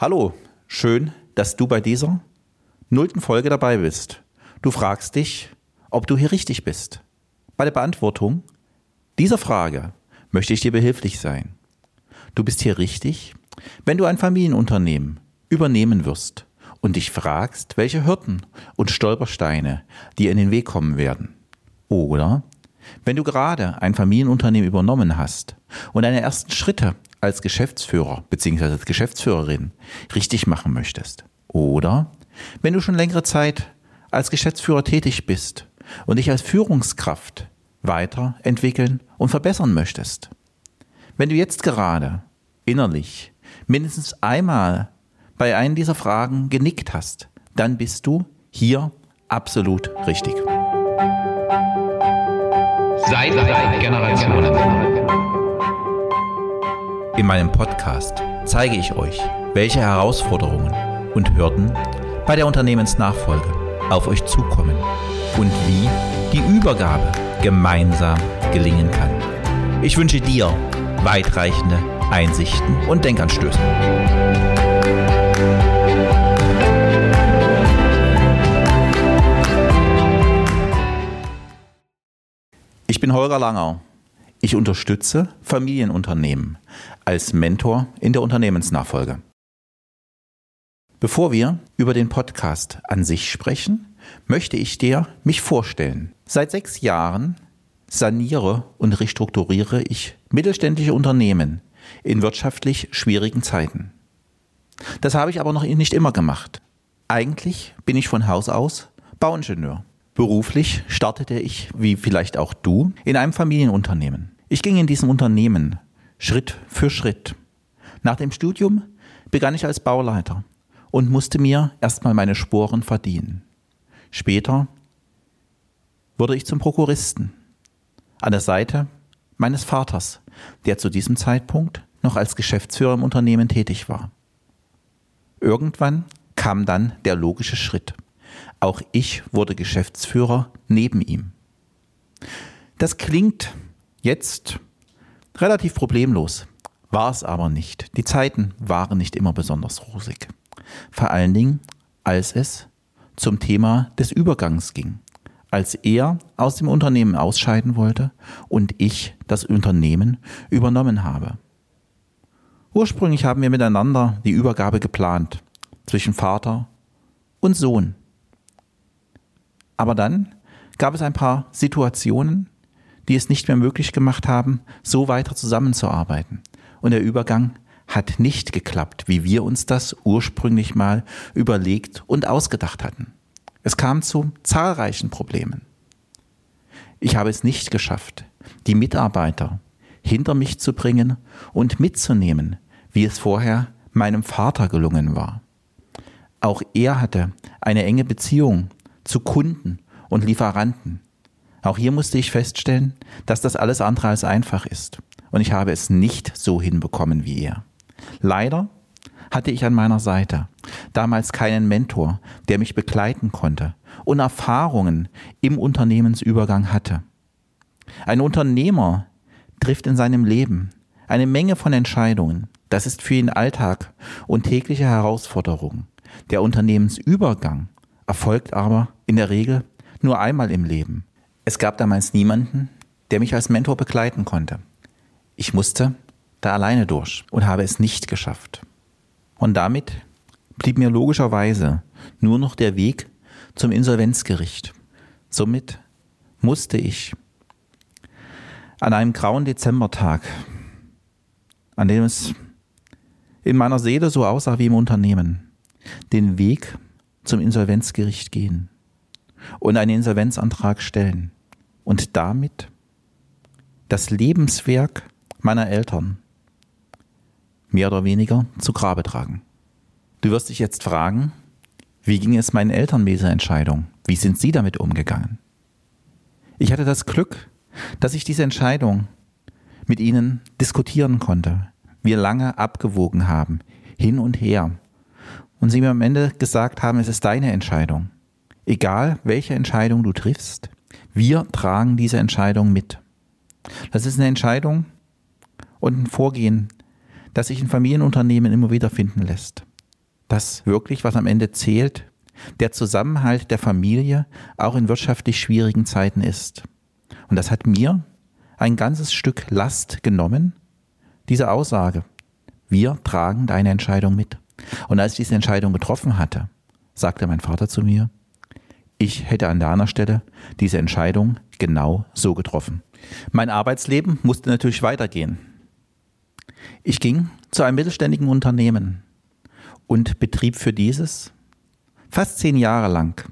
Hallo, schön, dass du bei dieser nullten Folge dabei bist. Du fragst dich, ob du hier richtig bist. Bei der Beantwortung dieser Frage möchte ich dir behilflich sein. Du bist hier richtig, wenn du ein Familienunternehmen übernehmen wirst und dich fragst, welche Hürden und Stolpersteine dir in den Weg kommen werden. Oder wenn du gerade ein Familienunternehmen übernommen hast und deine ersten Schritte als Geschäftsführer bzw. als Geschäftsführerin richtig machen möchtest. Oder wenn du schon längere Zeit als Geschäftsführer tätig bist und dich als Führungskraft weiterentwickeln und verbessern möchtest. Wenn du jetzt gerade innerlich mindestens einmal bei einem dieser Fragen genickt hast, dann bist du hier absolut richtig. Seit Generationen. In meinem Podcast zeige ich euch, welche Herausforderungen und Hürden bei der Unternehmensnachfolge auf euch zukommen und wie die Übergabe gemeinsam gelingen kann. Ich wünsche dir weitreichende Einsichten und Denkanstöße. Ich bin Holger Langer. Ich unterstütze Familienunternehmen als Mentor in der Unternehmensnachfolge. Bevor wir über den Podcast an sich sprechen, möchte ich dir mich vorstellen. Seit sechs Jahren saniere und restrukturiere ich mittelständische Unternehmen in wirtschaftlich schwierigen Zeiten. Das habe ich aber noch nicht immer gemacht. Eigentlich bin ich von Haus aus Bauingenieur. Beruflich startete ich, wie vielleicht auch du, in einem Familienunternehmen. Ich ging in diesem Unternehmen Schritt für Schritt. Nach dem Studium begann ich als Bauleiter und musste mir erstmal meine Sporen verdienen. Später wurde ich zum Prokuristen an der Seite meines Vaters, der zu diesem Zeitpunkt noch als Geschäftsführer im Unternehmen tätig war. Irgendwann kam dann der logische Schritt. Auch ich wurde Geschäftsführer neben ihm. Das klingt jetzt relativ problemlos, war es aber nicht. Die Zeiten waren nicht immer besonders rosig. Vor allen Dingen, als es zum Thema des Übergangs ging. Als er aus dem Unternehmen ausscheiden wollte und ich das Unternehmen übernommen habe. Ursprünglich haben wir miteinander die Übergabe geplant zwischen Vater und Sohn. Aber dann gab es ein paar Situationen, die es nicht mehr möglich gemacht haben, so weiter zusammenzuarbeiten. Und der Übergang hat nicht geklappt, wie wir uns das ursprünglich mal überlegt und ausgedacht hatten. Es kam zu zahlreichen Problemen. Ich habe es nicht geschafft, die Mitarbeiter hinter mich zu bringen und mitzunehmen, wie es vorher meinem Vater gelungen war. Auch er hatte eine enge Beziehung zu Kunden und Lieferanten. Auch hier musste ich feststellen, dass das alles andere als einfach ist. Und ich habe es nicht so hinbekommen wie er. Leider hatte ich an meiner Seite damals keinen Mentor, der mich begleiten konnte und Erfahrungen im Unternehmensübergang hatte. Ein Unternehmer trifft in seinem Leben eine Menge von Entscheidungen. Das ist für ihn Alltag und tägliche Herausforderungen. Der Unternehmensübergang erfolgt aber in der Regel nur einmal im Leben. Es gab damals niemanden, der mich als Mentor begleiten konnte. Ich musste da alleine durch und habe es nicht geschafft. Und damit blieb mir logischerweise nur noch der Weg zum Insolvenzgericht. Somit musste ich an einem grauen Dezembertag, an dem es in meiner Seele so aussah wie im Unternehmen, den Weg zum Insolvenzgericht gehen und einen Insolvenzantrag stellen und damit das Lebenswerk meiner Eltern mehr oder weniger zu Grabe tragen. Du wirst dich jetzt fragen, wie ging es meinen Eltern mit dieser Entscheidung? Wie sind sie damit umgegangen? Ich hatte das Glück, dass ich diese Entscheidung mit ihnen diskutieren konnte. Wir lange abgewogen haben, hin und her. Und sie mir am Ende gesagt haben, es ist deine Entscheidung. Egal, welche Entscheidung du triffst, wir tragen diese Entscheidung mit. Das ist eine Entscheidung und ein Vorgehen, das sich in Familienunternehmen immer wieder finden lässt. das wirklich, was am Ende zählt, der Zusammenhalt der Familie auch in wirtschaftlich schwierigen Zeiten ist. Und das hat mir ein ganzes Stück Last genommen, diese Aussage. Wir tragen deine Entscheidung mit. Und als ich diese Entscheidung getroffen hatte, sagte mein Vater zu mir, ich hätte an deiner Stelle diese Entscheidung genau so getroffen. Mein Arbeitsleben musste natürlich weitergehen. Ich ging zu einem mittelständigen Unternehmen und betrieb für dieses fast zehn Jahre lang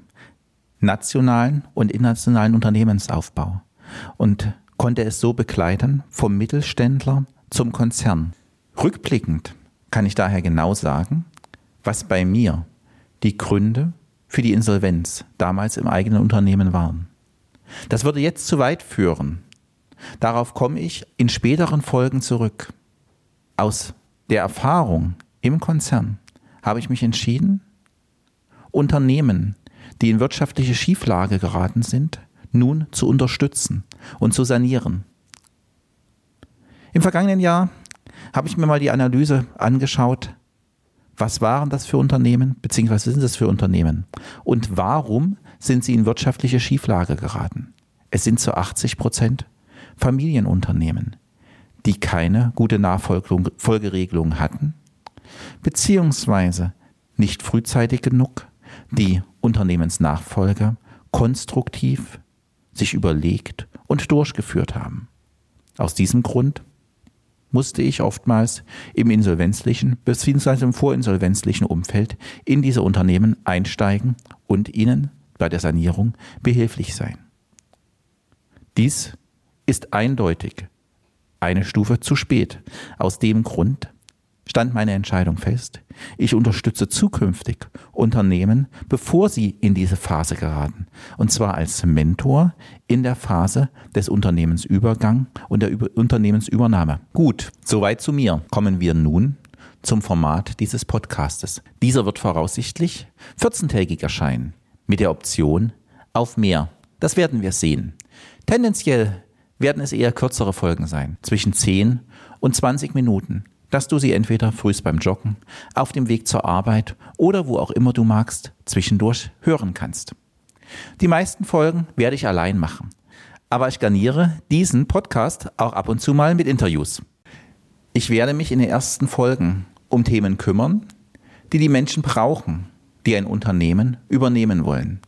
nationalen und internationalen Unternehmensaufbau und konnte es so begleiten vom Mittelständler zum Konzern. Rückblickend kann ich daher genau sagen, was bei mir die Gründe für die Insolvenz damals im eigenen Unternehmen waren. Das würde jetzt zu weit führen. Darauf komme ich in späteren Folgen zurück. Aus der Erfahrung im Konzern habe ich mich entschieden, Unternehmen, die in wirtschaftliche Schieflage geraten sind, nun zu unterstützen und zu sanieren. Im vergangenen Jahr habe ich mir mal die Analyse angeschaut, was waren das für Unternehmen, beziehungsweise sind das für Unternehmen und warum sind sie in wirtschaftliche Schieflage geraten? Es sind zu 80 Prozent Familienunternehmen, die keine gute Nachfolgeregelung hatten, beziehungsweise nicht frühzeitig genug die Unternehmensnachfolger konstruktiv sich überlegt und durchgeführt haben. Aus diesem Grund musste ich oftmals im insolvenzlichen bzw. im vorinsolvenzlichen Umfeld in diese Unternehmen einsteigen und ihnen bei der Sanierung behilflich sein. Dies ist eindeutig eine Stufe zu spät. Aus dem Grund stand meine Entscheidung fest. Ich unterstütze zukünftig Unternehmen, bevor sie in diese Phase geraten. Und zwar als Mentor in der Phase des Unternehmensübergang und der Über Unternehmensübernahme. Gut, soweit zu mir. Kommen wir nun zum Format dieses Podcastes. Dieser wird voraussichtlich 14-tägig erscheinen, mit der Option auf mehr. Das werden wir sehen. Tendenziell werden es eher kürzere Folgen sein, zwischen 10 und 20 Minuten dass du sie entweder frühst beim Joggen, auf dem Weg zur Arbeit oder wo auch immer du magst, zwischendurch hören kannst. Die meisten Folgen werde ich allein machen, aber ich garniere diesen Podcast auch ab und zu mal mit Interviews. Ich werde mich in den ersten Folgen um Themen kümmern, die die Menschen brauchen, die ein Unternehmen übernehmen wollen,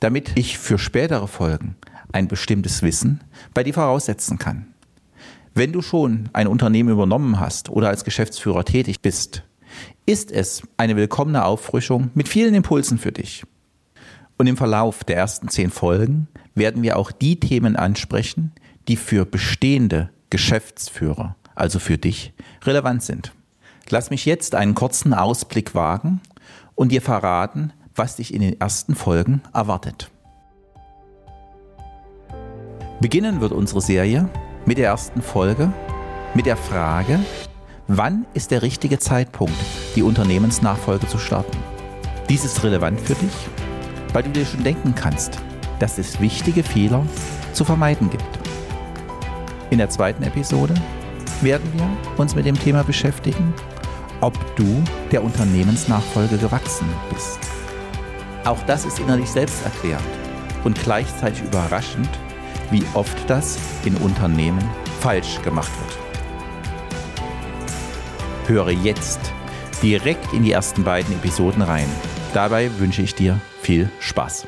damit ich für spätere Folgen ein bestimmtes Wissen bei dir voraussetzen kann. Wenn du schon ein Unternehmen übernommen hast oder als Geschäftsführer tätig bist, ist es eine willkommene Auffrischung mit vielen Impulsen für dich. Und im Verlauf der ersten zehn Folgen werden wir auch die Themen ansprechen, die für bestehende Geschäftsführer, also für dich, relevant sind. Lass mich jetzt einen kurzen Ausblick wagen und dir verraten, was dich in den ersten Folgen erwartet. Beginnen wird unsere Serie mit der ersten Folge mit der Frage, wann ist der richtige Zeitpunkt, die Unternehmensnachfolge zu starten? Dies ist relevant für dich, weil du dir schon denken kannst, dass es wichtige Fehler zu vermeiden gibt. In der zweiten Episode werden wir uns mit dem Thema beschäftigen, ob du der Unternehmensnachfolge gewachsen bist. Auch das ist innerlich selbsterklärend und gleichzeitig überraschend, wie oft das in Unternehmen falsch gemacht wird. Höre jetzt direkt in die ersten beiden Episoden rein. Dabei wünsche ich dir viel Spaß.